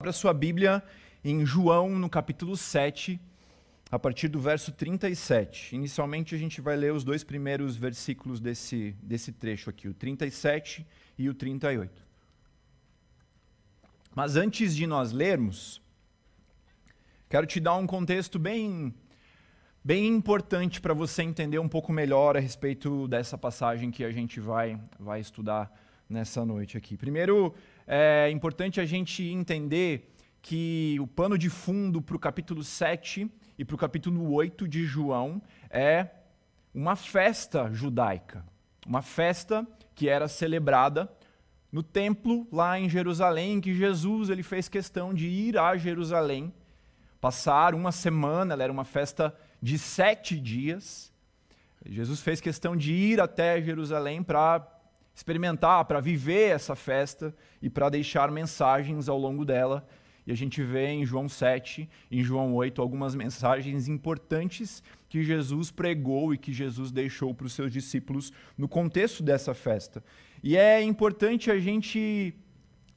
Abra sua Bíblia em João, no capítulo 7, a partir do verso 37. Inicialmente, a gente vai ler os dois primeiros versículos desse, desse trecho aqui, o 37 e o 38. Mas antes de nós lermos, quero te dar um contexto bem, bem importante para você entender um pouco melhor a respeito dessa passagem que a gente vai, vai estudar nessa noite aqui. Primeiro, é importante a gente entender que o pano de fundo para o capítulo 7 e para o capítulo 8 de João é uma festa judaica. Uma festa que era celebrada no templo lá em Jerusalém, que Jesus ele fez questão de ir a Jerusalém, passar uma semana, ela era uma festa de sete dias. Jesus fez questão de ir até Jerusalém para experimentar, para viver essa festa e para deixar mensagens ao longo dela. E a gente vê em João 7, em João 8, algumas mensagens importantes que Jesus pregou e que Jesus deixou para os seus discípulos no contexto dessa festa. E é importante a gente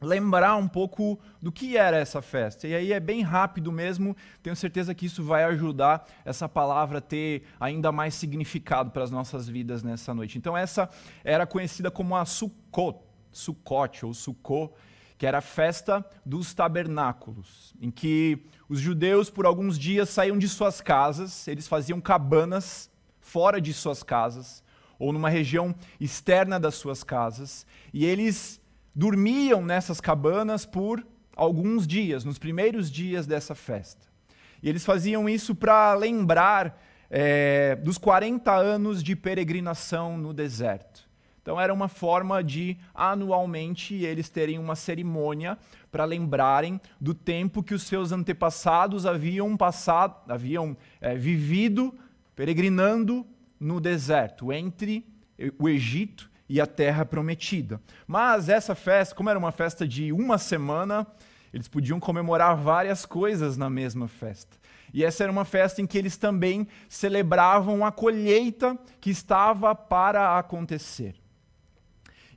lembrar um pouco do que era essa festa. E aí é bem rápido mesmo, tenho certeza que isso vai ajudar essa palavra a ter ainda mais significado para as nossas vidas nessa noite. Então essa era conhecida como a Sukkot, Sukkot ou Sukkot, que era a festa dos tabernáculos, em que os judeus por alguns dias saíam de suas casas, eles faziam cabanas fora de suas casas ou numa região externa das suas casas, e eles dormiam nessas cabanas por alguns dias, nos primeiros dias dessa festa. E eles faziam isso para lembrar é, dos 40 anos de peregrinação no deserto. Então era uma forma de anualmente eles terem uma cerimônia para lembrarem do tempo que os seus antepassados haviam passado, haviam é, vivido peregrinando no deserto entre o Egito e a terra prometida. Mas essa festa, como era uma festa de uma semana, eles podiam comemorar várias coisas na mesma festa. E essa era uma festa em que eles também celebravam a colheita que estava para acontecer.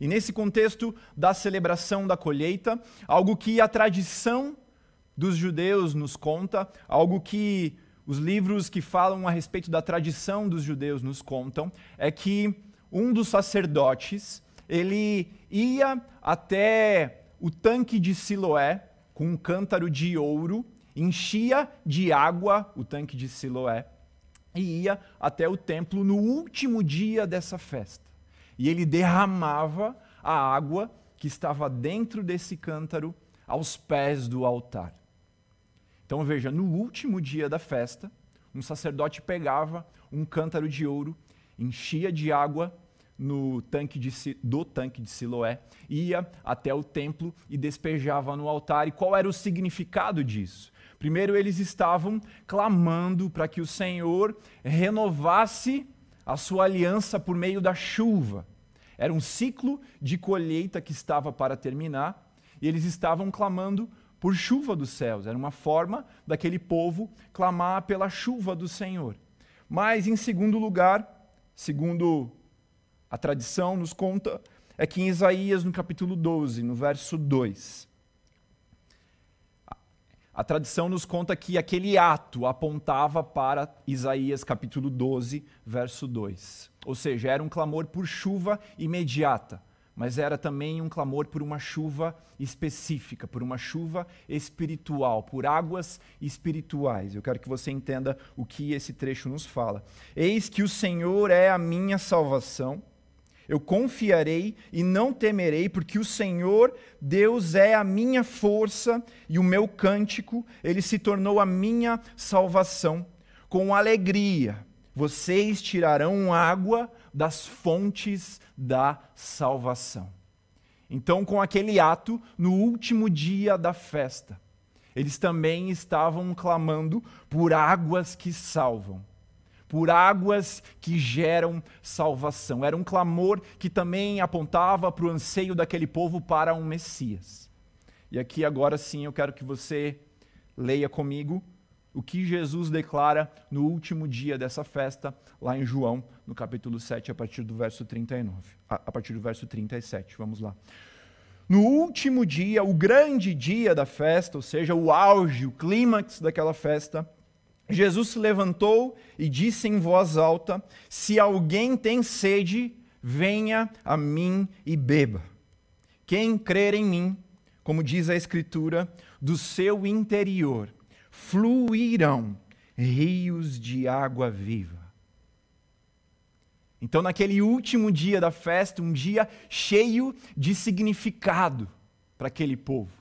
E nesse contexto da celebração da colheita, algo que a tradição dos judeus nos conta, algo que os livros que falam a respeito da tradição dos judeus nos contam, é que um dos sacerdotes, ele ia até o tanque de Siloé com um cântaro de ouro, enchia de água o tanque de Siloé e ia até o templo no último dia dessa festa. E ele derramava a água que estava dentro desse cântaro aos pés do altar. Então veja, no último dia da festa, um sacerdote pegava um cântaro de ouro, enchia de água no tanque de, do tanque de Siloé, ia até o templo e despejava no altar. E qual era o significado disso? Primeiro, eles estavam clamando para que o Senhor renovasse a sua aliança por meio da chuva. Era um ciclo de colheita que estava para terminar e eles estavam clamando por chuva dos céus. Era uma forma daquele povo clamar pela chuva do Senhor. Mas, em segundo lugar, segundo a tradição nos conta é que em Isaías, no capítulo 12, no verso 2, a tradição nos conta que aquele ato apontava para Isaías capítulo 12, verso 2. Ou seja, era um clamor por chuva imediata, mas era também um clamor por uma chuva específica, por uma chuva espiritual, por águas espirituais. Eu quero que você entenda o que esse trecho nos fala. Eis que o Senhor é a minha salvação eu confiarei e não temerei, porque o Senhor, Deus, é a minha força e o meu cântico, ele se tornou a minha salvação. Com alegria, vocês tirarão água das fontes da salvação. Então, com aquele ato, no último dia da festa, eles também estavam clamando por águas que salvam por águas que geram salvação. Era um clamor que também apontava para o anseio daquele povo para um Messias. E aqui agora sim eu quero que você leia comigo o que Jesus declara no último dia dessa festa, lá em João, no capítulo 7, a partir do verso 39, a partir do verso 37. Vamos lá. no último dia, o grande dia da festa, ou seja, o auge, o clímax daquela festa, Jesus se levantou e disse em voz alta: Se alguém tem sede, venha a mim e beba. Quem crer em mim, como diz a Escritura, do seu interior fluirão rios de água viva. Então, naquele último dia da festa, um dia cheio de significado para aquele povo.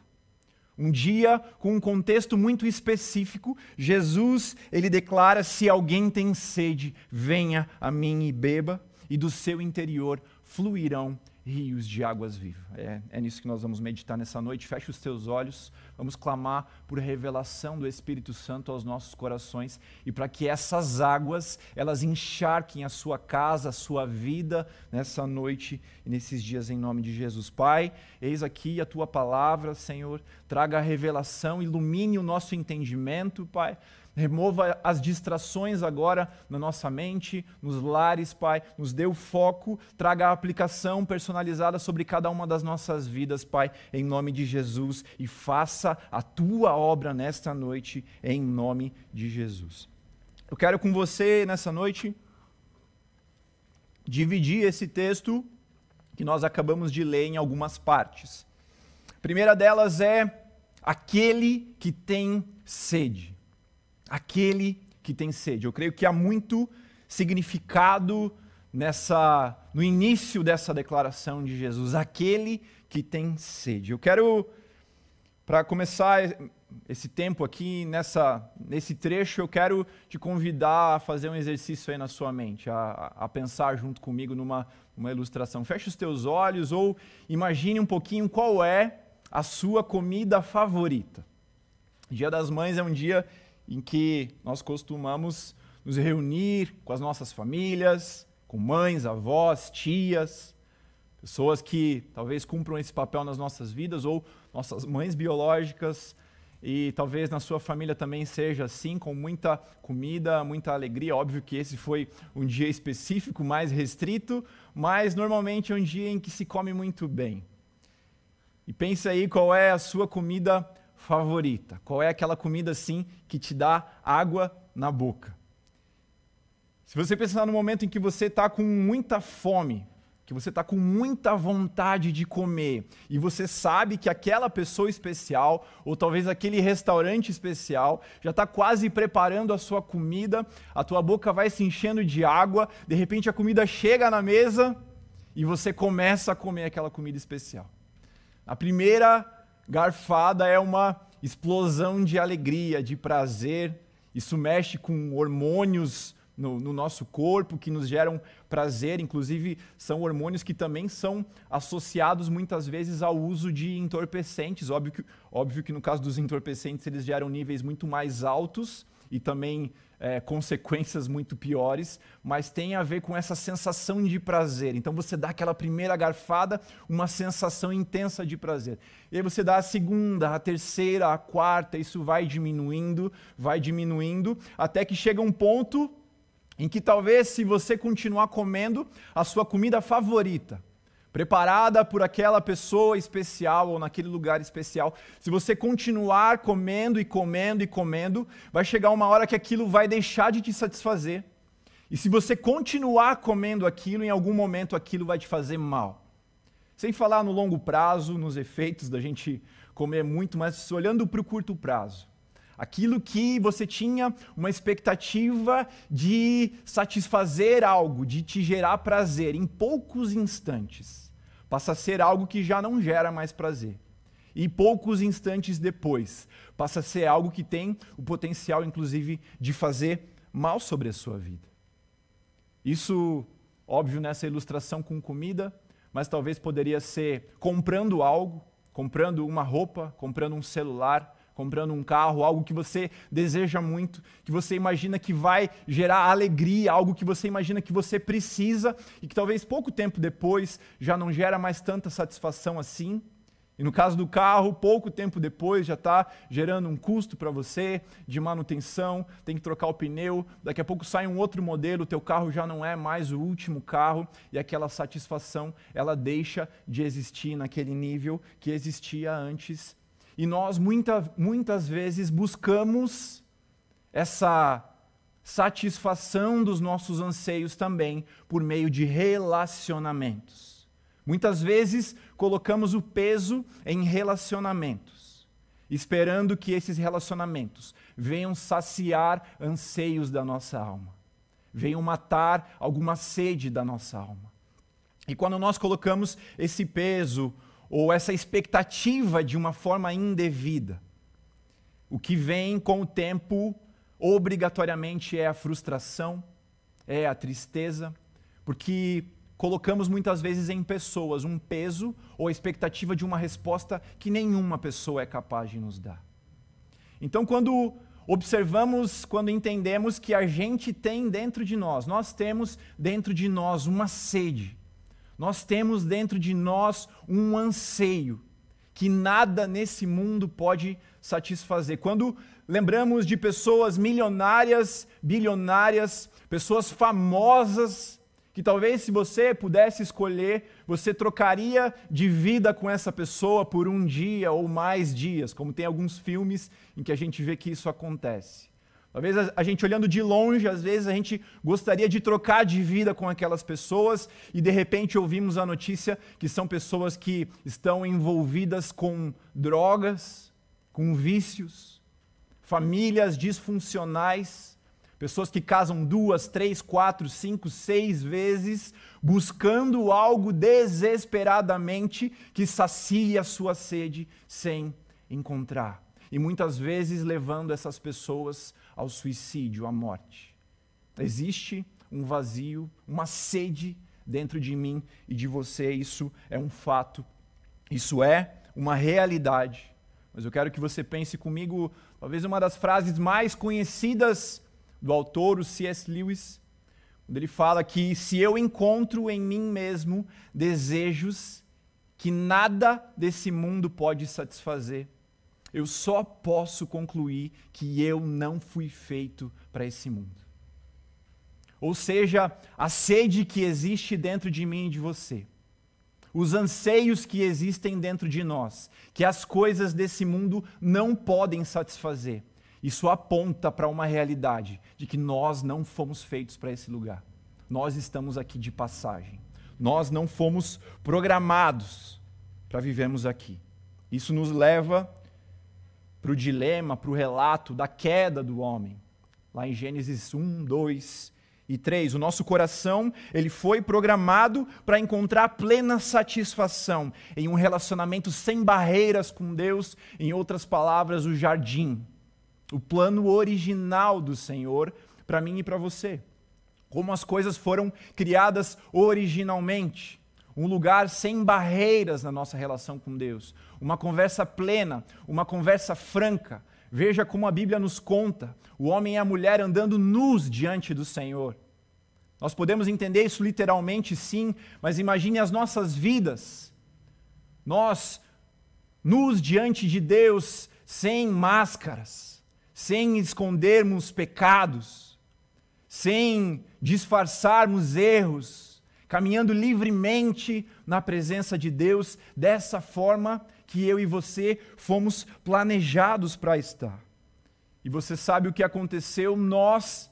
Um dia com um contexto muito específico, Jesus, ele declara: se alguém tem sede, venha a mim e beba, e do seu interior fluirão rios de águas vivas. É, é nisso que nós vamos meditar nessa noite. Feche os teus olhos, vamos clamar por revelação do Espírito Santo aos nossos corações e para que essas águas, elas encharquem a sua casa, a sua vida nessa noite e nesses dias em nome de Jesus. Pai, eis aqui a tua palavra, Senhor, traga a revelação, ilumine o nosso entendimento, Pai Remova as distrações agora na nossa mente, nos lares, Pai. Nos dê o foco, traga a aplicação personalizada sobre cada uma das nossas vidas, Pai, em nome de Jesus. E faça a tua obra nesta noite, em nome de Jesus. Eu quero com você nessa noite dividir esse texto que nós acabamos de ler em algumas partes. A primeira delas é aquele que tem sede aquele que tem sede. Eu creio que há muito significado nessa no início dessa declaração de Jesus, aquele que tem sede. Eu quero para começar esse tempo aqui nessa nesse trecho, eu quero te convidar a fazer um exercício aí na sua mente, a, a pensar junto comigo numa uma ilustração. Feche os teus olhos ou imagine um pouquinho qual é a sua comida favorita. Dia das Mães é um dia em que nós costumamos nos reunir com as nossas famílias, com mães, avós, tias, pessoas que talvez cumpram esse papel nas nossas vidas, ou nossas mães biológicas, e talvez na sua família também seja assim, com muita comida, muita alegria. Óbvio que esse foi um dia específico, mais restrito, mas normalmente é um dia em que se come muito bem. E pense aí qual é a sua comida favorita? Qual é aquela comida assim que te dá água na boca? Se você pensar no momento em que você está com muita fome, que você está com muita vontade de comer e você sabe que aquela pessoa especial, ou talvez aquele restaurante especial, já está quase preparando a sua comida, a tua boca vai se enchendo de água, de repente a comida chega na mesa e você começa a comer aquela comida especial. A primeira Garfada é uma explosão de alegria, de prazer. Isso mexe com hormônios no, no, nosso corpo que nos geram prazer. Inclusive, são hormônios que também são associados muitas vezes ao uso de entorpecentes. Óbvio que, óbvio que no caso dos entorpecentes, eles geram níveis muito mais altos e também é, consequências muito piores, mas tem a ver com essa sensação de prazer. Então você dá aquela primeira garfada, uma sensação intensa de prazer. E aí você dá a segunda, a terceira, a quarta, isso vai diminuindo, vai diminuindo, até que chega um ponto em que talvez, se você continuar comendo a sua comida favorita, preparada por aquela pessoa especial ou naquele lugar especial. Se você continuar comendo e comendo e comendo, vai chegar uma hora que aquilo vai deixar de te satisfazer. E se você continuar comendo aquilo, em algum momento aquilo vai te fazer mal. Sem falar no longo prazo, nos efeitos da gente comer muito, mas olhando para o curto prazo. Aquilo que você tinha uma expectativa de satisfazer algo, de te gerar prazer em poucos instantes passa a ser algo que já não gera mais prazer. E poucos instantes depois, passa a ser algo que tem o potencial, inclusive, de fazer mal sobre a sua vida. Isso, óbvio, nessa ilustração com comida, mas talvez poderia ser comprando algo, comprando uma roupa, comprando um celular, comprando um carro, algo que você deseja muito, que você imagina que vai gerar alegria, algo que você imagina que você precisa e que talvez pouco tempo depois já não gera mais tanta satisfação assim. E no caso do carro, pouco tempo depois já está gerando um custo para você de manutenção, tem que trocar o pneu, daqui a pouco sai um outro modelo, o teu carro já não é mais o último carro e aquela satisfação, ela deixa de existir naquele nível que existia antes. E nós muita, muitas vezes buscamos essa satisfação dos nossos anseios também por meio de relacionamentos. Muitas vezes colocamos o peso em relacionamentos, esperando que esses relacionamentos venham saciar anseios da nossa alma, venham matar alguma sede da nossa alma. E quando nós colocamos esse peso ou essa expectativa de uma forma indevida, o que vem com o tempo obrigatoriamente é a frustração, é a tristeza, porque colocamos muitas vezes em pessoas um peso ou a expectativa de uma resposta que nenhuma pessoa é capaz de nos dar. Então, quando observamos, quando entendemos que a gente tem dentro de nós, nós temos dentro de nós uma sede, nós temos dentro de nós um anseio que nada nesse mundo pode satisfazer. Quando lembramos de pessoas milionárias, bilionárias, pessoas famosas, que talvez se você pudesse escolher, você trocaria de vida com essa pessoa por um dia ou mais dias, como tem alguns filmes em que a gente vê que isso acontece. Talvez a gente olhando de longe, às vezes a gente gostaria de trocar de vida com aquelas pessoas e de repente ouvimos a notícia que são pessoas que estão envolvidas com drogas, com vícios, famílias disfuncionais, pessoas que casam duas, três, quatro, cinco, seis vezes, buscando algo desesperadamente que sacie a sua sede sem encontrar. E muitas vezes levando essas pessoas ao suicídio, à morte. Existe um vazio, uma sede dentro de mim e de você, isso é um fato, isso é uma realidade. Mas eu quero que você pense comigo, talvez uma das frases mais conhecidas do autor, o C.S. Lewis, quando ele fala que se eu encontro em mim mesmo desejos que nada desse mundo pode satisfazer, eu só posso concluir que eu não fui feito para esse mundo. Ou seja, a sede que existe dentro de mim e de você, os anseios que existem dentro de nós, que as coisas desse mundo não podem satisfazer. Isso aponta para uma realidade de que nós não fomos feitos para esse lugar. Nós estamos aqui de passagem. Nós não fomos programados para vivermos aqui. Isso nos leva para o dilema, para o relato da queda do homem. Lá em Gênesis 1, 2 e 3. O nosso coração, ele foi programado para encontrar plena satisfação em um relacionamento sem barreiras com Deus, em outras palavras, o jardim. O plano original do Senhor para mim e para você. Como as coisas foram criadas originalmente um lugar sem barreiras na nossa relação com Deus, uma conversa plena, uma conversa franca. Veja como a Bíblia nos conta: o homem e a mulher andando nus diante do Senhor. Nós podemos entender isso literalmente, sim, mas imagine as nossas vidas. Nós, nus diante de Deus, sem máscaras, sem escondermos pecados, sem disfarçarmos erros, caminhando livremente na presença de Deus, dessa forma que eu e você fomos planejados para estar. E você sabe o que aconteceu? Nós,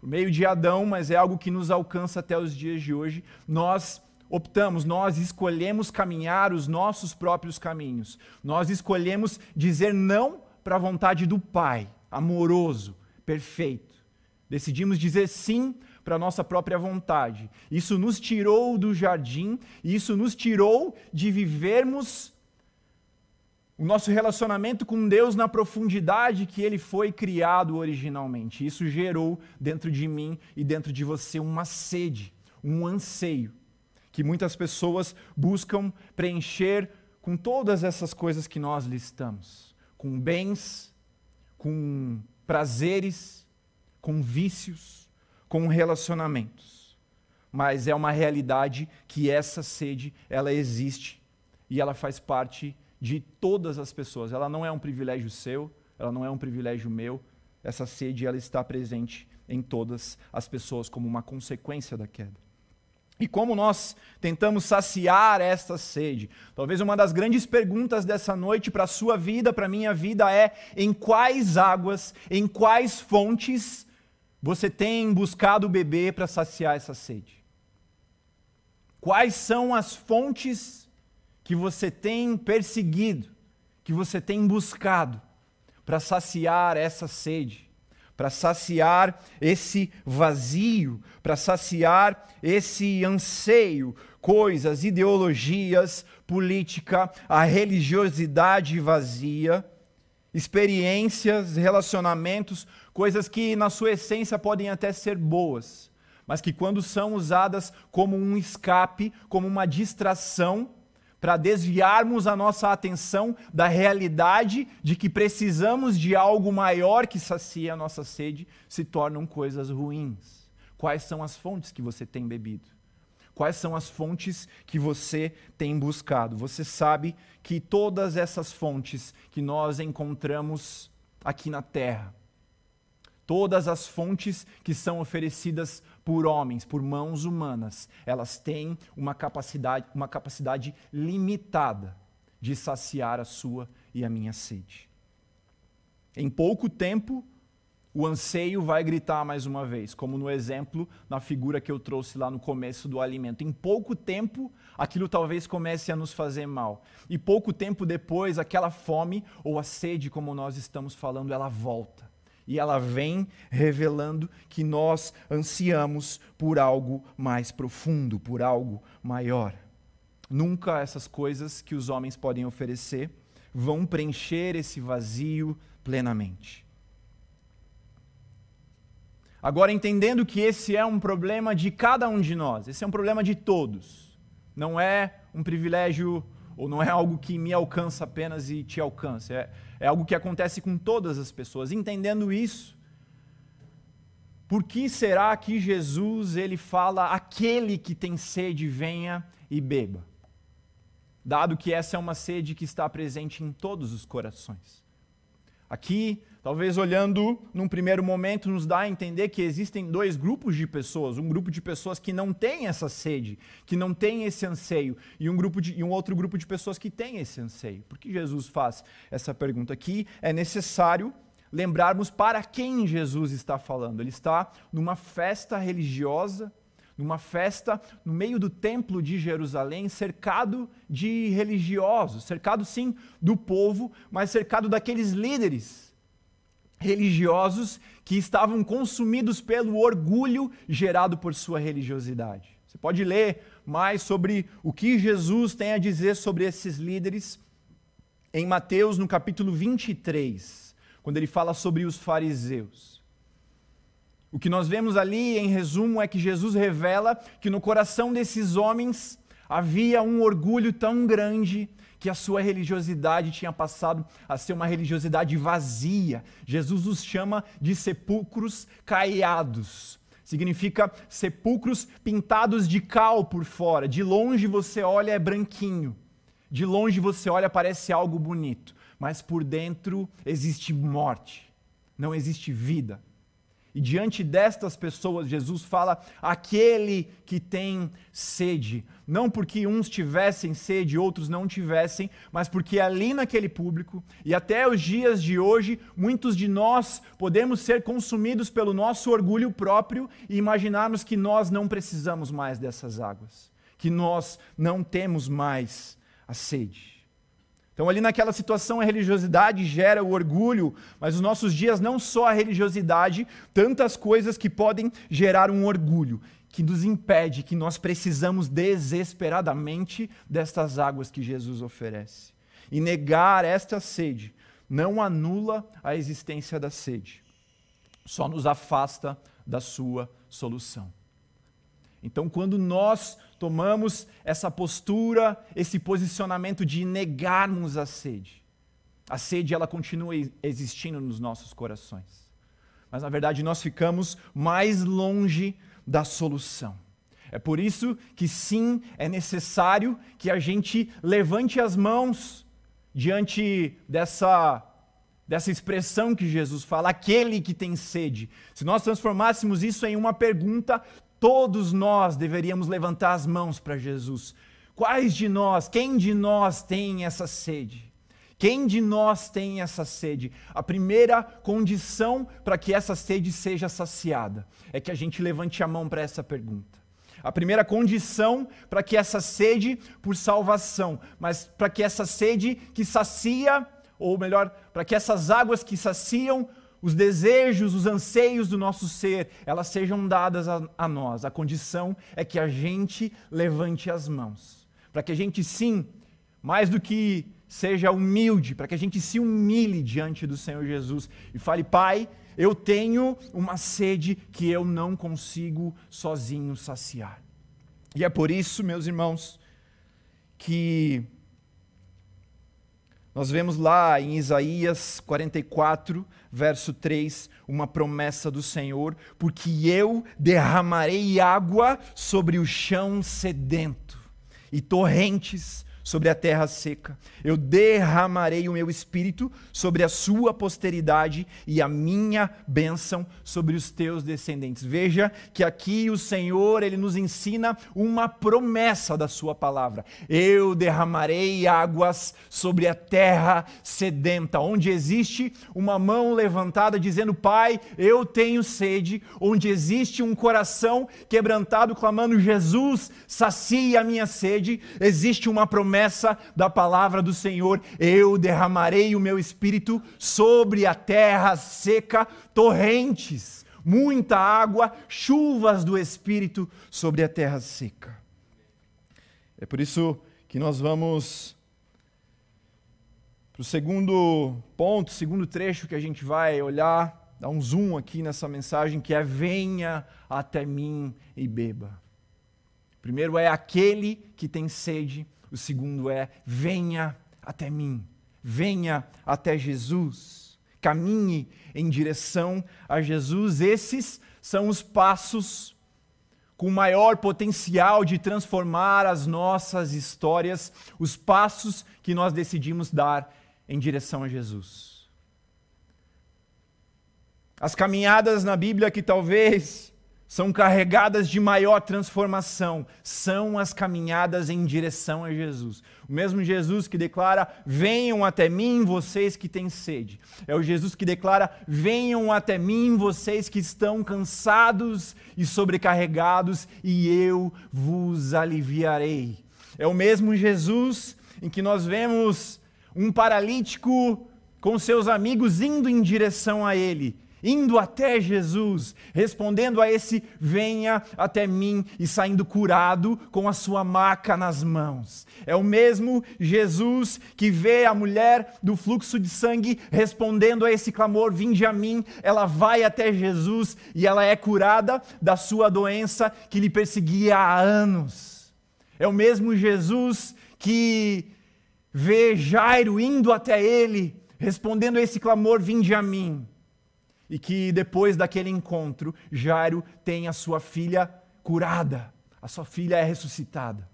por meio de Adão, mas é algo que nos alcança até os dias de hoje, nós optamos, nós escolhemos caminhar os nossos próprios caminhos. Nós escolhemos dizer não para a vontade do Pai, amoroso, perfeito. Decidimos dizer sim para a nossa própria vontade. Isso nos tirou do jardim, isso nos tirou de vivermos o nosso relacionamento com Deus na profundidade que ele foi criado originalmente. Isso gerou dentro de mim e dentro de você uma sede, um anseio que muitas pessoas buscam preencher com todas essas coisas que nós listamos, com bens, com prazeres, com vícios com relacionamentos. Mas é uma realidade que essa sede, ela existe e ela faz parte de todas as pessoas. Ela não é um privilégio seu, ela não é um privilégio meu. Essa sede ela está presente em todas as pessoas como uma consequência da queda. E como nós tentamos saciar esta sede? Talvez uma das grandes perguntas dessa noite para a sua vida, para a minha vida, é: em quais águas, em quais fontes você tem buscado beber para saciar essa sede? Quais são as fontes que você tem perseguido, que você tem buscado para saciar essa sede? para saciar esse vazio, para saciar esse anseio, coisas, ideologias, política, a religiosidade vazia, experiências, relacionamentos, coisas que na sua essência podem até ser boas, mas que quando são usadas como um escape, como uma distração, para desviarmos a nossa atenção da realidade de que precisamos de algo maior que sacia a nossa sede, se tornam coisas ruins. Quais são as fontes que você tem bebido? Quais são as fontes que você tem buscado? Você sabe que todas essas fontes que nós encontramos aqui na terra, todas as fontes que são oferecidas por homens, por mãos humanas, elas têm uma capacidade, uma capacidade limitada de saciar a sua e a minha sede. Em pouco tempo, o anseio vai gritar mais uma vez, como no exemplo, na figura que eu trouxe lá no começo do alimento. Em pouco tempo, aquilo talvez comece a nos fazer mal. E pouco tempo depois, aquela fome ou a sede, como nós estamos falando, ela volta e ela vem revelando que nós ansiamos por algo mais profundo, por algo maior. Nunca essas coisas que os homens podem oferecer vão preencher esse vazio plenamente. Agora, entendendo que esse é um problema de cada um de nós, esse é um problema de todos, não é um privilégio ou não é algo que me alcança apenas e te alcança. É, é algo que acontece com todas as pessoas. Entendendo isso, por que será que Jesus ele fala aquele que tem sede venha e beba? Dado que essa é uma sede que está presente em todos os corações. Aqui Talvez olhando num primeiro momento nos dá a entender que existem dois grupos de pessoas, um grupo de pessoas que não tem essa sede, que não tem esse anseio, e um grupo de, e um outro grupo de pessoas que tem esse anseio. Por que Jesus faz essa pergunta aqui? É necessário lembrarmos para quem Jesus está falando. Ele está numa festa religiosa, numa festa no meio do templo de Jerusalém, cercado de religiosos, cercado sim do povo, mas cercado daqueles líderes religiosos que estavam consumidos pelo orgulho gerado por sua religiosidade. Você pode ler mais sobre o que Jesus tem a dizer sobre esses líderes em Mateus, no capítulo 23, quando ele fala sobre os fariseus. O que nós vemos ali, em resumo, é que Jesus revela que no coração desses homens havia um orgulho tão grande que a sua religiosidade tinha passado a ser uma religiosidade vazia. Jesus os chama de sepulcros caiados. Significa sepulcros pintados de cal por fora. De longe você olha é branquinho. De longe você olha parece algo bonito, mas por dentro existe morte. Não existe vida. E diante destas pessoas, Jesus fala: aquele que tem sede. Não porque uns tivessem sede e outros não tivessem, mas porque ali naquele público, e até os dias de hoje, muitos de nós podemos ser consumidos pelo nosso orgulho próprio e imaginarmos que nós não precisamos mais dessas águas, que nós não temos mais a sede. Então, ali naquela situação, a religiosidade gera o orgulho, mas nos nossos dias, não só a religiosidade, tantas coisas que podem gerar um orgulho, que nos impede, que nós precisamos desesperadamente destas águas que Jesus oferece. E negar esta sede não anula a existência da sede, só nos afasta da sua solução. Então, quando nós tomamos essa postura, esse posicionamento de negarmos a sede, a sede ela continua existindo nos nossos corações. Mas na verdade nós ficamos mais longe da solução. É por isso que sim, é necessário que a gente levante as mãos diante dessa, dessa expressão que Jesus fala, aquele que tem sede. Se nós transformássemos isso em uma pergunta, todos nós deveríamos levantar as mãos para Jesus. Quais de nós, quem de nós tem essa sede? Quem de nós tem essa sede? A primeira condição para que essa sede seja saciada é que a gente levante a mão para essa pergunta. A primeira condição para que essa sede por salvação, mas para que essa sede que sacia, ou melhor, para que essas águas que saciam os desejos, os anseios do nosso ser, elas sejam dadas a, a nós. A condição é que a gente levante as mãos. Para que a gente, sim, mais do que seja humilde, para que a gente se humilhe diante do Senhor Jesus e fale: Pai, eu tenho uma sede que eu não consigo sozinho saciar. E é por isso, meus irmãos, que nós vemos lá em Isaías 44, verso 3, uma promessa do Senhor: porque eu derramarei água sobre o chão sedento e torrentes sobre a terra seca. Eu derramarei o meu espírito sobre a sua posteridade e a minha bênção sobre os teus descendentes. Veja que aqui o Senhor, ele nos ensina uma promessa da sua palavra. Eu derramarei águas sobre a terra sedenta, onde existe uma mão levantada dizendo: "Pai, eu tenho sede", onde existe um coração quebrantado clamando: "Jesus, sacia a minha sede", existe uma promessa promessa da palavra do Senhor: eu derramarei o meu espírito sobre a terra seca, torrentes, muita água, chuvas do espírito sobre a terra seca. É por isso que nós vamos para o segundo ponto, segundo trecho que a gente vai olhar, dar um zoom aqui nessa mensagem, que é: venha até mim e beba. Primeiro é aquele que tem sede o segundo é: venha até mim, venha até Jesus, caminhe em direção a Jesus. Esses são os passos com maior potencial de transformar as nossas histórias, os passos que nós decidimos dar em direção a Jesus. As caminhadas na Bíblia que talvez são carregadas de maior transformação, são as caminhadas em direção a Jesus. O mesmo Jesus que declara: Venham até mim, vocês que têm sede. É o Jesus que declara: Venham até mim, vocês que estão cansados e sobrecarregados, e eu vos aliviarei. É o mesmo Jesus em que nós vemos um paralítico com seus amigos indo em direção a ele indo até Jesus, respondendo a esse venha até mim e saindo curado com a sua maca nas mãos. É o mesmo Jesus que vê a mulher do fluxo de sangue respondendo a esse clamor: vinde a mim. Ela vai até Jesus e ela é curada da sua doença que lhe perseguia há anos. É o mesmo Jesus que vê Jairo indo até ele, respondendo a esse clamor: vinde a mim e que depois daquele encontro, Jairo tem a sua filha curada, a sua filha é ressuscitada.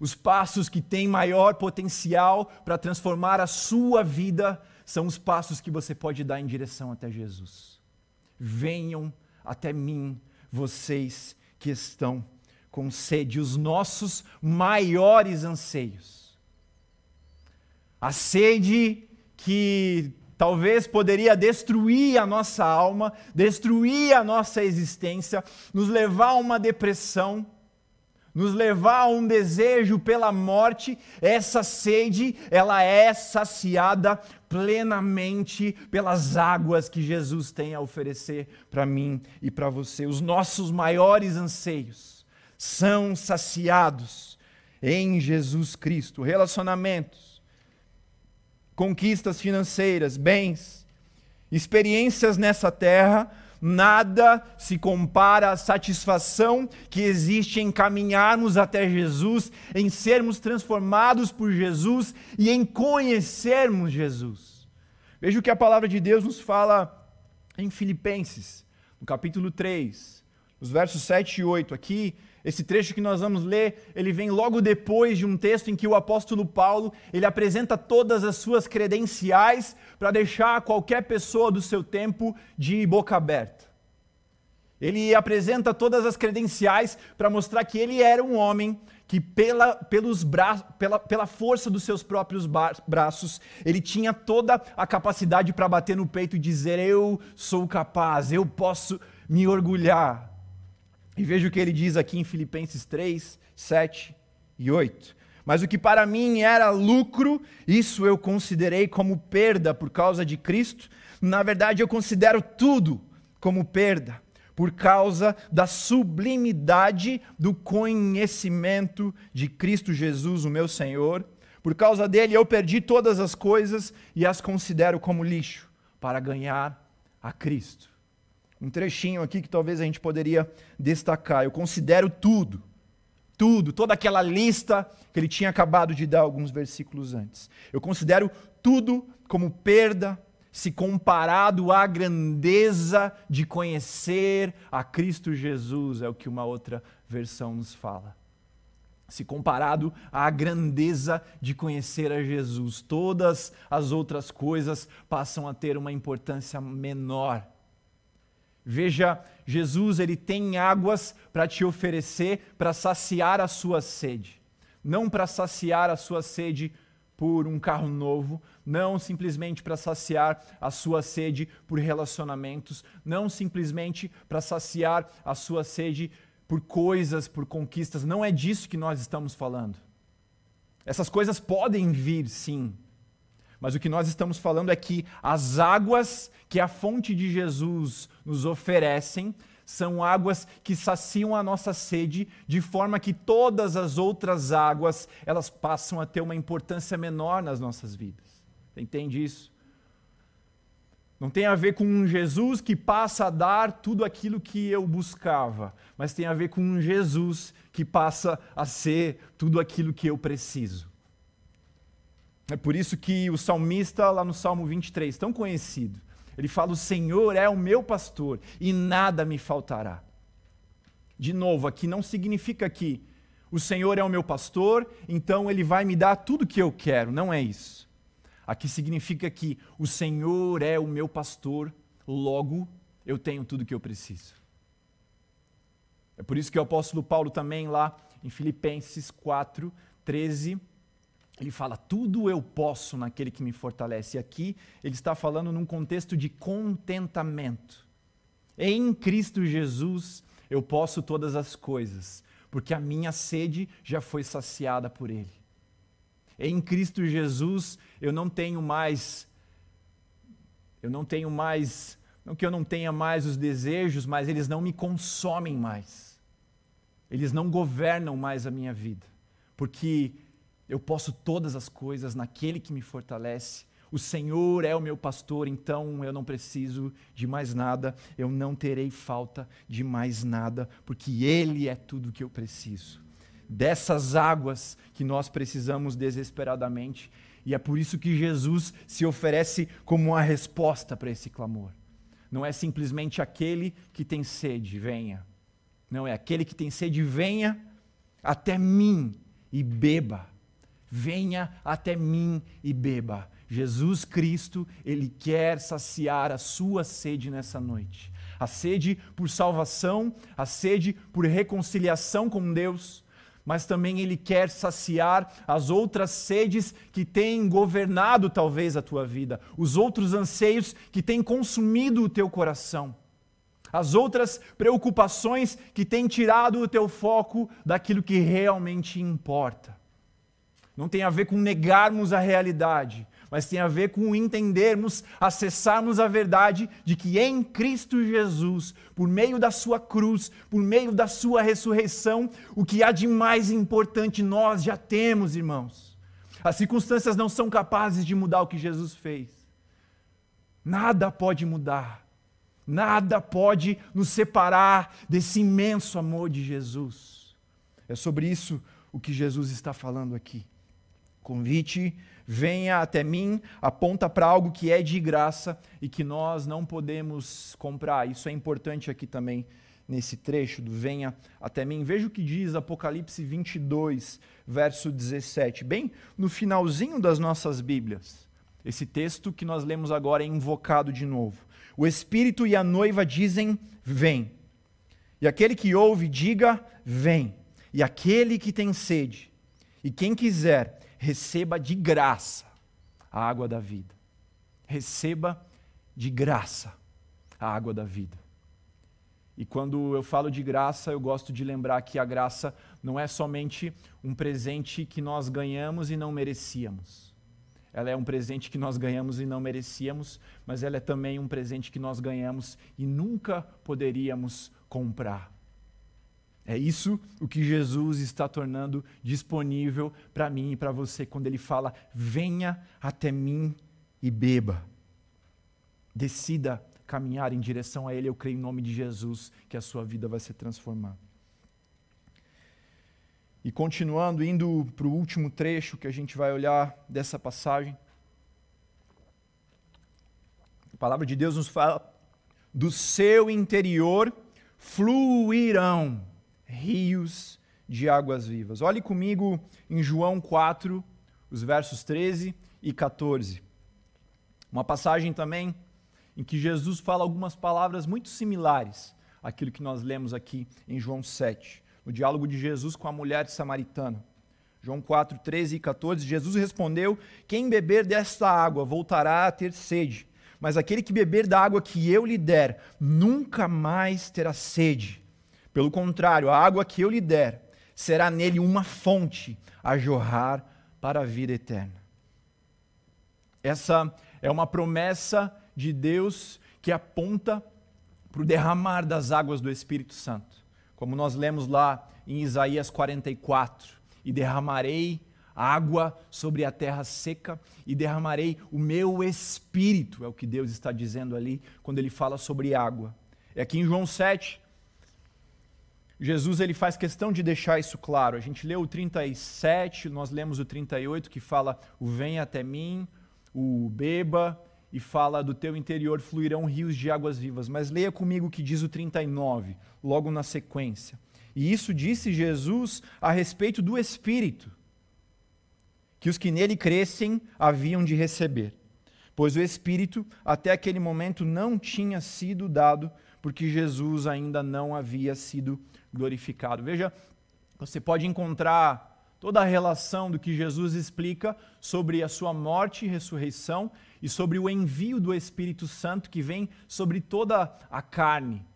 Os passos que têm maior potencial para transformar a sua vida são os passos que você pode dar em direção até Jesus. Venham até mim, vocês que estão com sede, os nossos maiores anseios. A sede que talvez poderia destruir a nossa alma, destruir a nossa existência, nos levar a uma depressão, nos levar a um desejo pela morte, essa sede, ela é saciada plenamente pelas águas que Jesus tem a oferecer para mim e para você. Os nossos maiores anseios são saciados em Jesus Cristo. Relacionamentos conquistas financeiras, bens, experiências nessa terra, nada se compara à satisfação que existe em caminharmos até Jesus, em sermos transformados por Jesus e em conhecermos Jesus. Veja o que a palavra de Deus nos fala em Filipenses, no capítulo 3, Os versos 7 e 8 aqui, esse trecho que nós vamos ler, ele vem logo depois de um texto em que o apóstolo Paulo, ele apresenta todas as suas credenciais para deixar qualquer pessoa do seu tempo de boca aberta. Ele apresenta todas as credenciais para mostrar que ele era um homem que pela, pelos bra pela, pela força dos seus próprios braços, ele tinha toda a capacidade para bater no peito e dizer: Eu sou capaz, eu posso me orgulhar. E veja o que ele diz aqui em Filipenses 3, 7 e 8. Mas o que para mim era lucro, isso eu considerei como perda por causa de Cristo. Na verdade, eu considero tudo como perda por causa da sublimidade do conhecimento de Cristo Jesus, o meu Senhor. Por causa dele eu perdi todas as coisas e as considero como lixo para ganhar a Cristo. Um trechinho aqui que talvez a gente poderia destacar. Eu considero tudo, tudo, toda aquela lista que ele tinha acabado de dar alguns versículos antes. Eu considero tudo como perda se comparado à grandeza de conhecer a Cristo Jesus, é o que uma outra versão nos fala. Se comparado à grandeza de conhecer a Jesus, todas as outras coisas passam a ter uma importância menor. Veja, Jesus ele tem águas para te oferecer para saciar a sua sede, não para saciar a sua sede por um carro novo, não simplesmente para saciar a sua sede por relacionamentos, não simplesmente para saciar a sua sede por coisas, por conquistas. Não é disso que nós estamos falando. Essas coisas podem vir, sim. Mas o que nós estamos falando é que as águas que a fonte de Jesus nos oferecem são águas que saciam a nossa sede, de forma que todas as outras águas, elas passam a ter uma importância menor nas nossas vidas. Entende isso? Não tem a ver com um Jesus que passa a dar tudo aquilo que eu buscava, mas tem a ver com um Jesus que passa a ser tudo aquilo que eu preciso. É por isso que o salmista, lá no Salmo 23, tão conhecido, ele fala: O Senhor é o meu pastor e nada me faltará. De novo, aqui não significa que o Senhor é o meu pastor, então ele vai me dar tudo que eu quero. Não é isso. Aqui significa que o Senhor é o meu pastor, logo eu tenho tudo que eu preciso. É por isso que o apóstolo Paulo também lá em Filipenses 4, 13, ele fala: tudo eu posso naquele que me fortalece. E aqui ele está falando num contexto de contentamento. Em Cristo Jesus eu posso todas as coisas, porque a minha sede já foi saciada por Ele. Em Cristo Jesus eu não tenho mais, eu não tenho mais, não que eu não tenha mais os desejos, mas eles não me consomem mais. Eles não governam mais a minha vida, porque eu posso todas as coisas naquele que me fortalece. O Senhor é o meu pastor, então eu não preciso de mais nada, eu não terei falta de mais nada, porque Ele é tudo que eu preciso. Dessas águas que nós precisamos desesperadamente, e é por isso que Jesus se oferece como uma resposta para esse clamor. Não é simplesmente aquele que tem sede, venha. Não é aquele que tem sede, venha até mim e beba Venha até mim e beba. Jesus Cristo, Ele quer saciar a sua sede nessa noite. A sede por salvação, a sede por reconciliação com Deus, mas também Ele quer saciar as outras sedes que têm governado talvez a tua vida, os outros anseios que têm consumido o teu coração, as outras preocupações que têm tirado o teu foco daquilo que realmente importa não tem a ver com negarmos a realidade, mas tem a ver com entendermos, acessarmos a verdade de que em Cristo Jesus, por meio da Sua cruz, por meio da Sua ressurreição, o que há de mais importante nós já temos, irmãos. As circunstâncias não são capazes de mudar o que Jesus fez. Nada pode mudar. Nada pode nos separar desse imenso amor de Jesus. É sobre isso o que Jesus está falando aqui convite, venha até mim, aponta para algo que é de graça e que nós não podemos comprar. Isso é importante aqui também nesse trecho do venha até mim. Veja o que diz Apocalipse 22, verso 17, bem no finalzinho das nossas Bíblias. Esse texto que nós lemos agora é invocado de novo. O Espírito e a noiva dizem: Vem. E aquele que ouve, diga: Vem. E aquele que tem sede, e quem quiser, receba de graça a água da vida. Receba de graça a água da vida. E quando eu falo de graça, eu gosto de lembrar que a graça não é somente um presente que nós ganhamos e não merecíamos. Ela é um presente que nós ganhamos e não merecíamos, mas ela é também um presente que nós ganhamos e nunca poderíamos comprar. É isso o que Jesus está tornando disponível para mim e para você quando ele fala: venha até mim e beba. Decida caminhar em direção a Ele, eu creio em nome de Jesus que a sua vida vai ser transformada. E continuando, indo para o último trecho que a gente vai olhar dessa passagem, a palavra de Deus nos fala: do seu interior fluirão rios de águas vivas. Olhe comigo em João 4, os versos 13 e 14. Uma passagem também em que Jesus fala algumas palavras muito similares àquilo que nós lemos aqui em João 7, no diálogo de Jesus com a mulher samaritana. João 4, 13 e 14, Jesus respondeu: Quem beber desta água voltará a ter sede, mas aquele que beber da água que eu lhe der nunca mais terá sede. Pelo contrário, a água que eu lhe der será nele uma fonte a jorrar para a vida eterna. Essa é uma promessa de Deus que aponta para o derramar das águas do Espírito Santo. Como nós lemos lá em Isaías 44: E derramarei água sobre a terra seca e derramarei o meu espírito, é o que Deus está dizendo ali quando ele fala sobre água. É aqui em João 7, Jesus ele faz questão de deixar isso claro. A gente leu o 37, nós lemos o 38 que fala: "O venha até mim, o beba, e fala do teu interior fluirão rios de águas vivas. Mas leia comigo o que diz o 39, logo na sequência. E isso disse Jesus a respeito do Espírito, que os que nele crescem haviam de receber. Pois o Espírito até aquele momento não tinha sido dado, porque Jesus ainda não havia sido glorificado. Veja, você pode encontrar toda a relação do que Jesus explica sobre a sua morte e ressurreição e sobre o envio do Espírito Santo que vem sobre toda a carne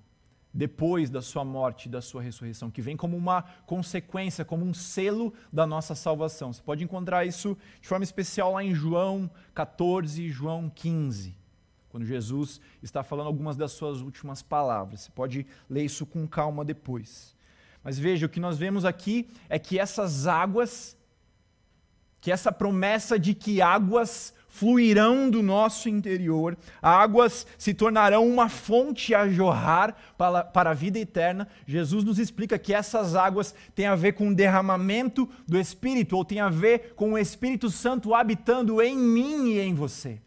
depois da sua morte e da sua ressurreição, que vem como uma consequência, como um selo da nossa salvação. Você pode encontrar isso de forma especial lá em João 14 e João 15, quando Jesus está falando algumas das suas últimas palavras. Você pode ler isso com calma depois. Mas veja, o que nós vemos aqui é que essas águas, que essa promessa de que águas fluirão do nosso interior, águas se tornarão uma fonte a jorrar para, para a vida eterna. Jesus nos explica que essas águas têm a ver com o derramamento do Espírito, ou tem a ver com o Espírito Santo habitando em mim e em você.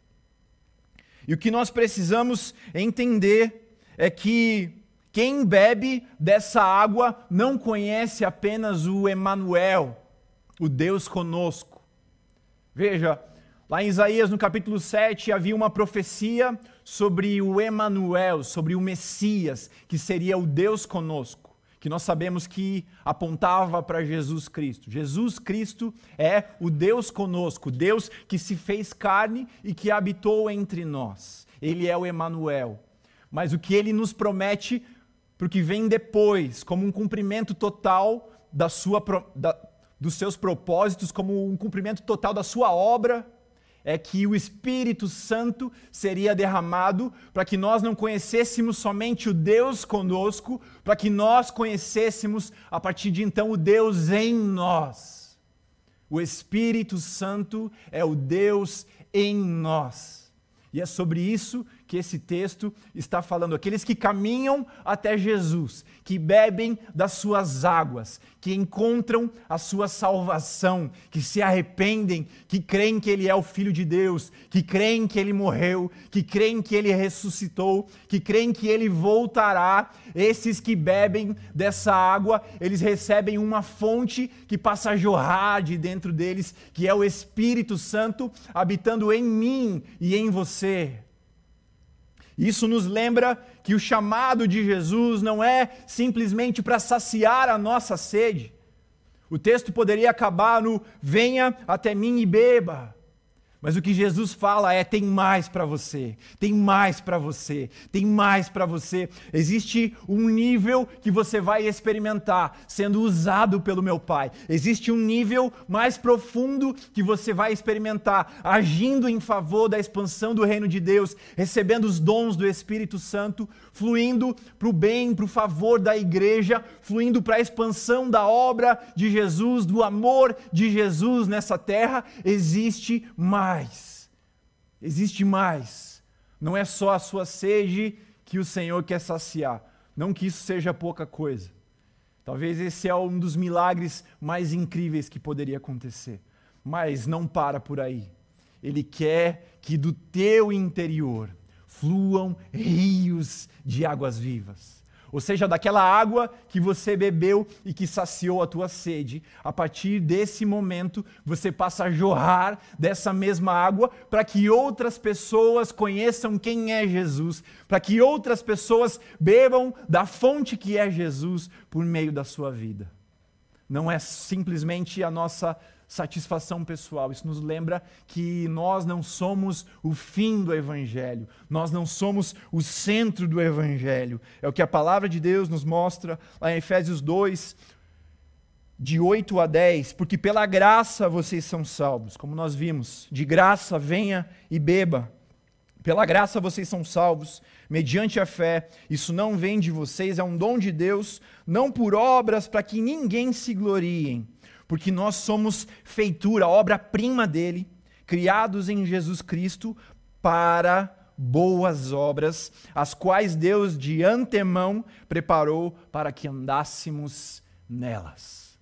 E o que nós precisamos entender é que quem bebe dessa água não conhece apenas o Emanuel, o Deus conosco. Veja, lá em Isaías no capítulo 7 havia uma profecia sobre o Emanuel, sobre o Messias, que seria o Deus conosco, que nós sabemos que apontava para Jesus Cristo. Jesus Cristo é o Deus conosco, Deus que se fez carne e que habitou entre nós. Ele é o Emanuel. Mas o que ele nos promete para o que vem depois, como um cumprimento total da sua, da, dos seus propósitos, como um cumprimento total da sua obra, é que o Espírito Santo seria derramado para que nós não conhecêssemos somente o Deus conosco, para que nós conhecêssemos a partir de então o Deus em nós. O Espírito Santo é o Deus em nós. E é sobre isso que esse texto está falando. Aqueles que caminham até Jesus, que bebem das suas águas, que encontram a sua salvação, que se arrependem, que creem que Ele é o Filho de Deus, que creem que Ele morreu, que creem que Ele ressuscitou, que creem que Ele voltará. Esses que bebem dessa água, eles recebem uma fonte que passa a jorrar de dentro deles, que é o Espírito Santo habitando em mim e em você. Isso nos lembra que o chamado de Jesus não é simplesmente para saciar a nossa sede. O texto poderia acabar no venha até mim e beba. Mas o que Jesus fala é: tem mais para você, tem mais para você, tem mais para você. Existe um nível que você vai experimentar sendo usado pelo meu Pai. Existe um nível mais profundo que você vai experimentar agindo em favor da expansão do reino de Deus, recebendo os dons do Espírito Santo, fluindo para o bem, para o favor da igreja, fluindo para a expansão da obra de Jesus, do amor de Jesus nessa terra. Existe mais. Existe mais. Não é só a sua sede que o Senhor quer saciar. Não que isso seja pouca coisa. Talvez esse é um dos milagres mais incríveis que poderia acontecer. Mas não para por aí. Ele quer que do teu interior fluam rios de águas vivas ou seja, daquela água que você bebeu e que saciou a tua sede. A partir desse momento, você passa a jorrar dessa mesma água para que outras pessoas conheçam quem é Jesus, para que outras pessoas bebam da fonte que é Jesus por meio da sua vida. Não é simplesmente a nossa satisfação pessoal. Isso nos lembra que nós não somos o fim do Evangelho, nós não somos o centro do Evangelho. É o que a palavra de Deus nos mostra lá em Efésios 2, de 8 a 10, porque pela graça vocês são salvos, como nós vimos, de graça venha e beba. Pela graça vocês são salvos, mediante a fé. Isso não vem de vocês, é um dom de Deus, não por obras para que ninguém se gloriem porque nós somos feitura, obra-prima dele, criados em Jesus Cristo para boas obras, as quais Deus de antemão preparou para que andássemos nelas.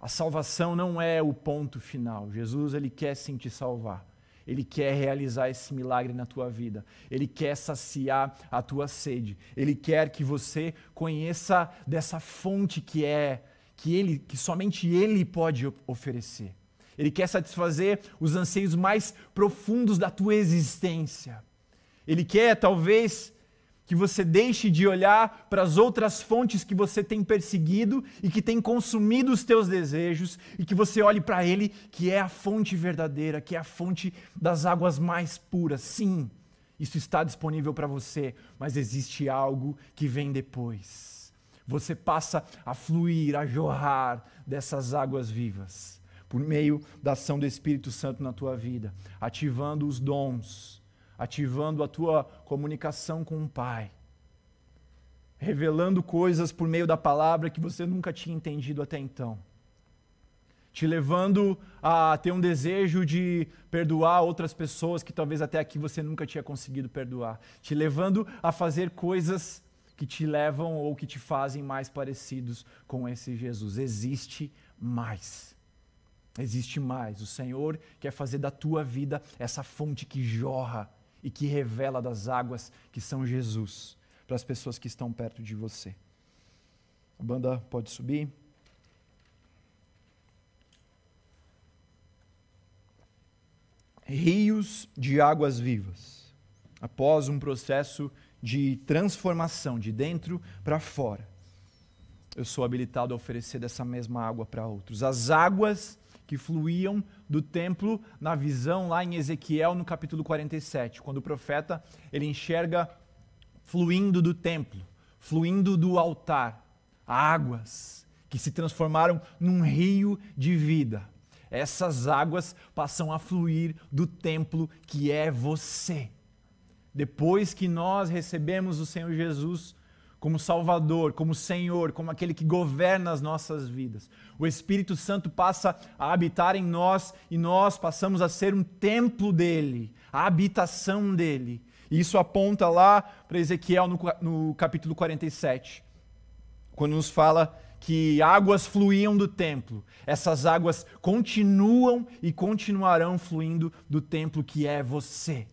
A salvação não é o ponto final. Jesus ele quer sim te salvar. Ele quer realizar esse milagre na tua vida. Ele quer saciar a tua sede. Ele quer que você conheça dessa fonte que é que ele, que somente ele pode oferecer. Ele quer satisfazer os anseios mais profundos da tua existência. Ele quer, talvez, que você deixe de olhar para as outras fontes que você tem perseguido e que tem consumido os teus desejos e que você olhe para ele, que é a fonte verdadeira, que é a fonte das águas mais puras. Sim, isso está disponível para você, mas existe algo que vem depois você passa a fluir, a jorrar dessas águas vivas, por meio da ação do Espírito Santo na tua vida, ativando os dons, ativando a tua comunicação com o Pai, revelando coisas por meio da palavra que você nunca tinha entendido até então. Te levando a ter um desejo de perdoar outras pessoas que talvez até aqui você nunca tinha conseguido perdoar. Te levando a fazer coisas que te levam ou que te fazem mais parecidos com esse Jesus. Existe mais. Existe mais. O Senhor quer fazer da tua vida essa fonte que jorra e que revela das águas que são Jesus para as pessoas que estão perto de você. A banda pode subir. Rios de águas vivas. Após um processo de transformação de dentro para fora, eu sou habilitado a oferecer dessa mesma água para outros. As águas que fluíam do templo na visão lá em Ezequiel no capítulo 47, quando o profeta ele enxerga fluindo do templo, fluindo do altar, águas que se transformaram num rio de vida. Essas águas passam a fluir do templo que é você. Depois que nós recebemos o Senhor Jesus como Salvador, como Senhor, como aquele que governa as nossas vidas. O Espírito Santo passa a habitar em nós e nós passamos a ser um templo dele, a habitação dele. E isso aponta lá para Ezequiel no, no capítulo 47, quando nos fala que águas fluíam do templo. Essas águas continuam e continuarão fluindo do templo que é você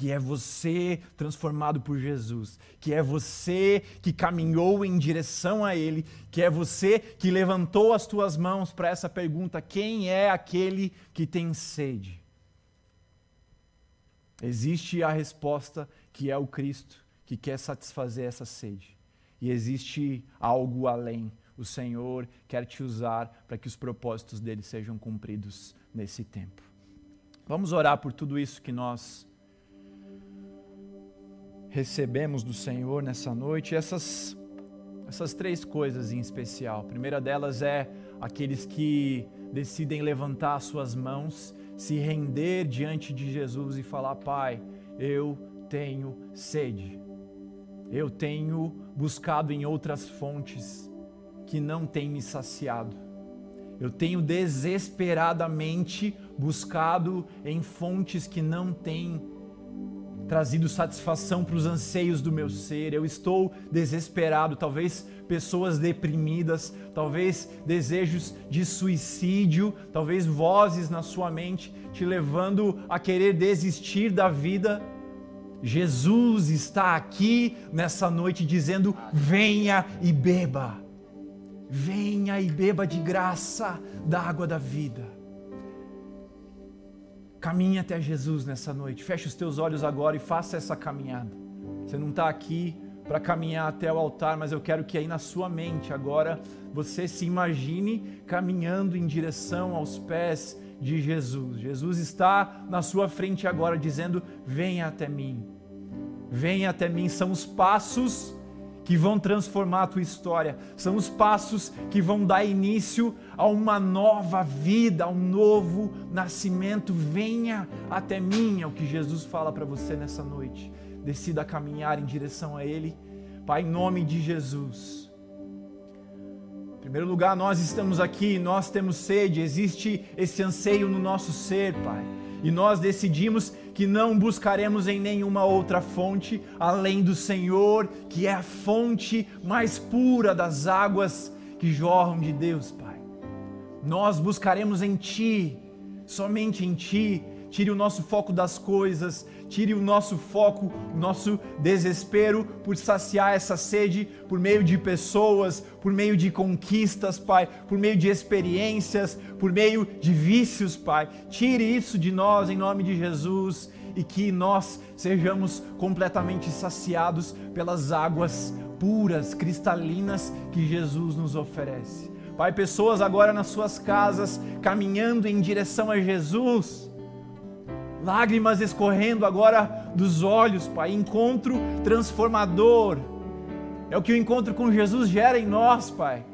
que é você transformado por Jesus, que é você que caminhou em direção a Ele, que é você que levantou as tuas mãos para essa pergunta: quem é aquele que tem sede? Existe a resposta que é o Cristo, que quer satisfazer essa sede. E existe algo além. O Senhor quer te usar para que os propósitos dele sejam cumpridos nesse tempo. Vamos orar por tudo isso que nós recebemos do Senhor nessa noite, essas, essas três coisas em especial. A primeira delas é aqueles que decidem levantar suas mãos, se render diante de Jesus e falar: Pai, eu tenho sede. Eu tenho buscado em outras fontes que não têm me saciado. Eu tenho desesperadamente buscado em fontes que não têm trazido satisfação para os anseios do meu ser. Eu estou desesperado, talvez pessoas deprimidas, talvez desejos de suicídio, talvez vozes na sua mente te levando a querer desistir da vida. Jesus está aqui nessa noite dizendo: venha e beba. Venha e beba de graça da água da vida. Caminhe até Jesus nessa noite. Feche os teus olhos agora e faça essa caminhada. Você não está aqui para caminhar até o altar, mas eu quero que aí na sua mente agora você se imagine caminhando em direção aos pés de Jesus. Jesus está na sua frente agora dizendo: Venha até mim. Venha até mim. São os passos que vão transformar a tua história, são os passos que vão dar início a uma nova vida, a um novo nascimento. Venha até mim, é o que Jesus fala para você nessa noite. Decida caminhar em direção a Ele. Pai, em nome de Jesus. Em primeiro lugar, nós estamos aqui, nós temos sede, existe esse anseio no nosso ser, Pai. E nós decidimos que não buscaremos em nenhuma outra fonte além do Senhor, que é a fonte mais pura das águas que jorram de Deus, Pai. Nós buscaremos em Ti, somente em Ti. Tire o nosso foco das coisas, tire o nosso foco, o nosso desespero por saciar essa sede por meio de pessoas, por meio de conquistas, Pai, por meio de experiências, por meio de vícios, Pai. Tire isso de nós em nome de Jesus e que nós sejamos completamente saciados pelas águas puras, cristalinas que Jesus nos oferece. Pai, pessoas agora nas suas casas caminhando em direção a Jesus lágrimas escorrendo agora dos olhos, Pai. Encontro transformador. É o que o encontro com Jesus gera em nós, Pai.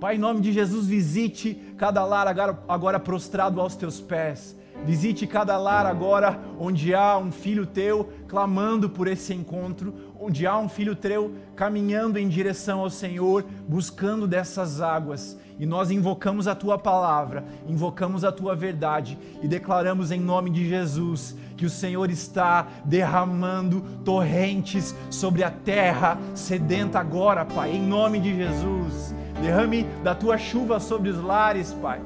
Pai, em nome de Jesus, visite cada lar agora, agora prostrado aos teus pés. Visite cada lar agora onde há um filho teu clamando por esse encontro, onde há um filho teu caminhando em direção ao Senhor, buscando dessas águas e nós invocamos a tua palavra, invocamos a tua verdade e declaramos em nome de Jesus que o Senhor está derramando torrentes sobre a terra sedenta agora, Pai, em nome de Jesus. Derrame da tua chuva sobre os lares, Pai.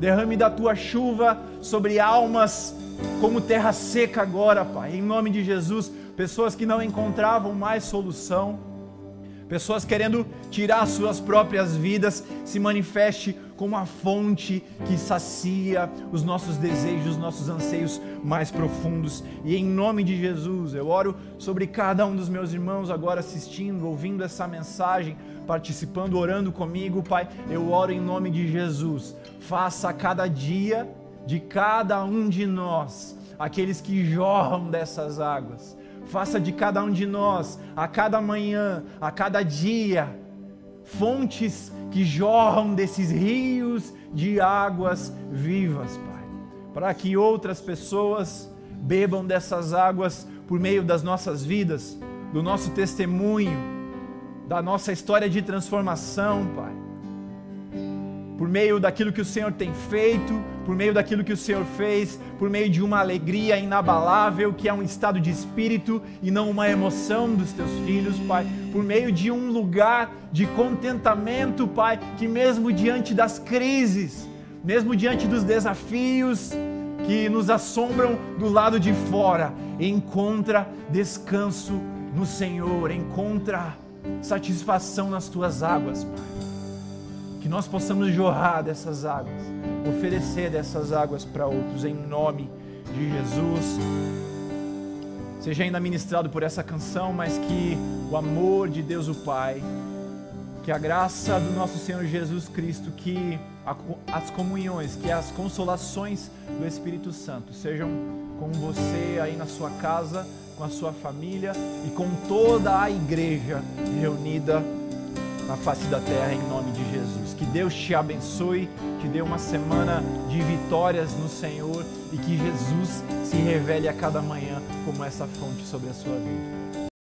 Derrame da tua chuva sobre almas como terra seca agora, Pai, em nome de Jesus. Pessoas que não encontravam mais solução pessoas querendo tirar suas próprias vidas, se manifeste como a fonte que sacia os nossos desejos, os nossos anseios mais profundos. E em nome de Jesus, eu oro sobre cada um dos meus irmãos agora assistindo, ouvindo essa mensagem, participando, orando comigo, Pai. Eu oro em nome de Jesus. Faça a cada dia de cada um de nós aqueles que jorram dessas águas Faça de cada um de nós, a cada manhã, a cada dia, fontes que jorram desses rios de águas vivas, Pai. Para que outras pessoas bebam dessas águas por meio das nossas vidas, do nosso testemunho, da nossa história de transformação, Pai. Por meio daquilo que o Senhor tem feito, por meio daquilo que o Senhor fez, por meio de uma alegria inabalável, que é um estado de espírito e não uma emoção dos teus filhos, Pai. Por meio de um lugar de contentamento, Pai, que mesmo diante das crises, mesmo diante dos desafios que nos assombram do lado de fora, encontra descanso no Senhor, encontra satisfação nas tuas águas, Pai. Que nós possamos jorrar dessas águas, oferecer dessas águas para outros, em nome de Jesus. Seja ainda ministrado por essa canção, mas que o amor de Deus o Pai, que a graça do nosso Senhor Jesus Cristo, que as comunhões, que as consolações do Espírito Santo sejam com você aí na sua casa, com a sua família e com toda a igreja reunida na face da terra em nome de Jesus. Que Deus te abençoe, te dê uma semana de vitórias no Senhor e que Jesus se revele a cada manhã como essa fonte sobre a sua vida.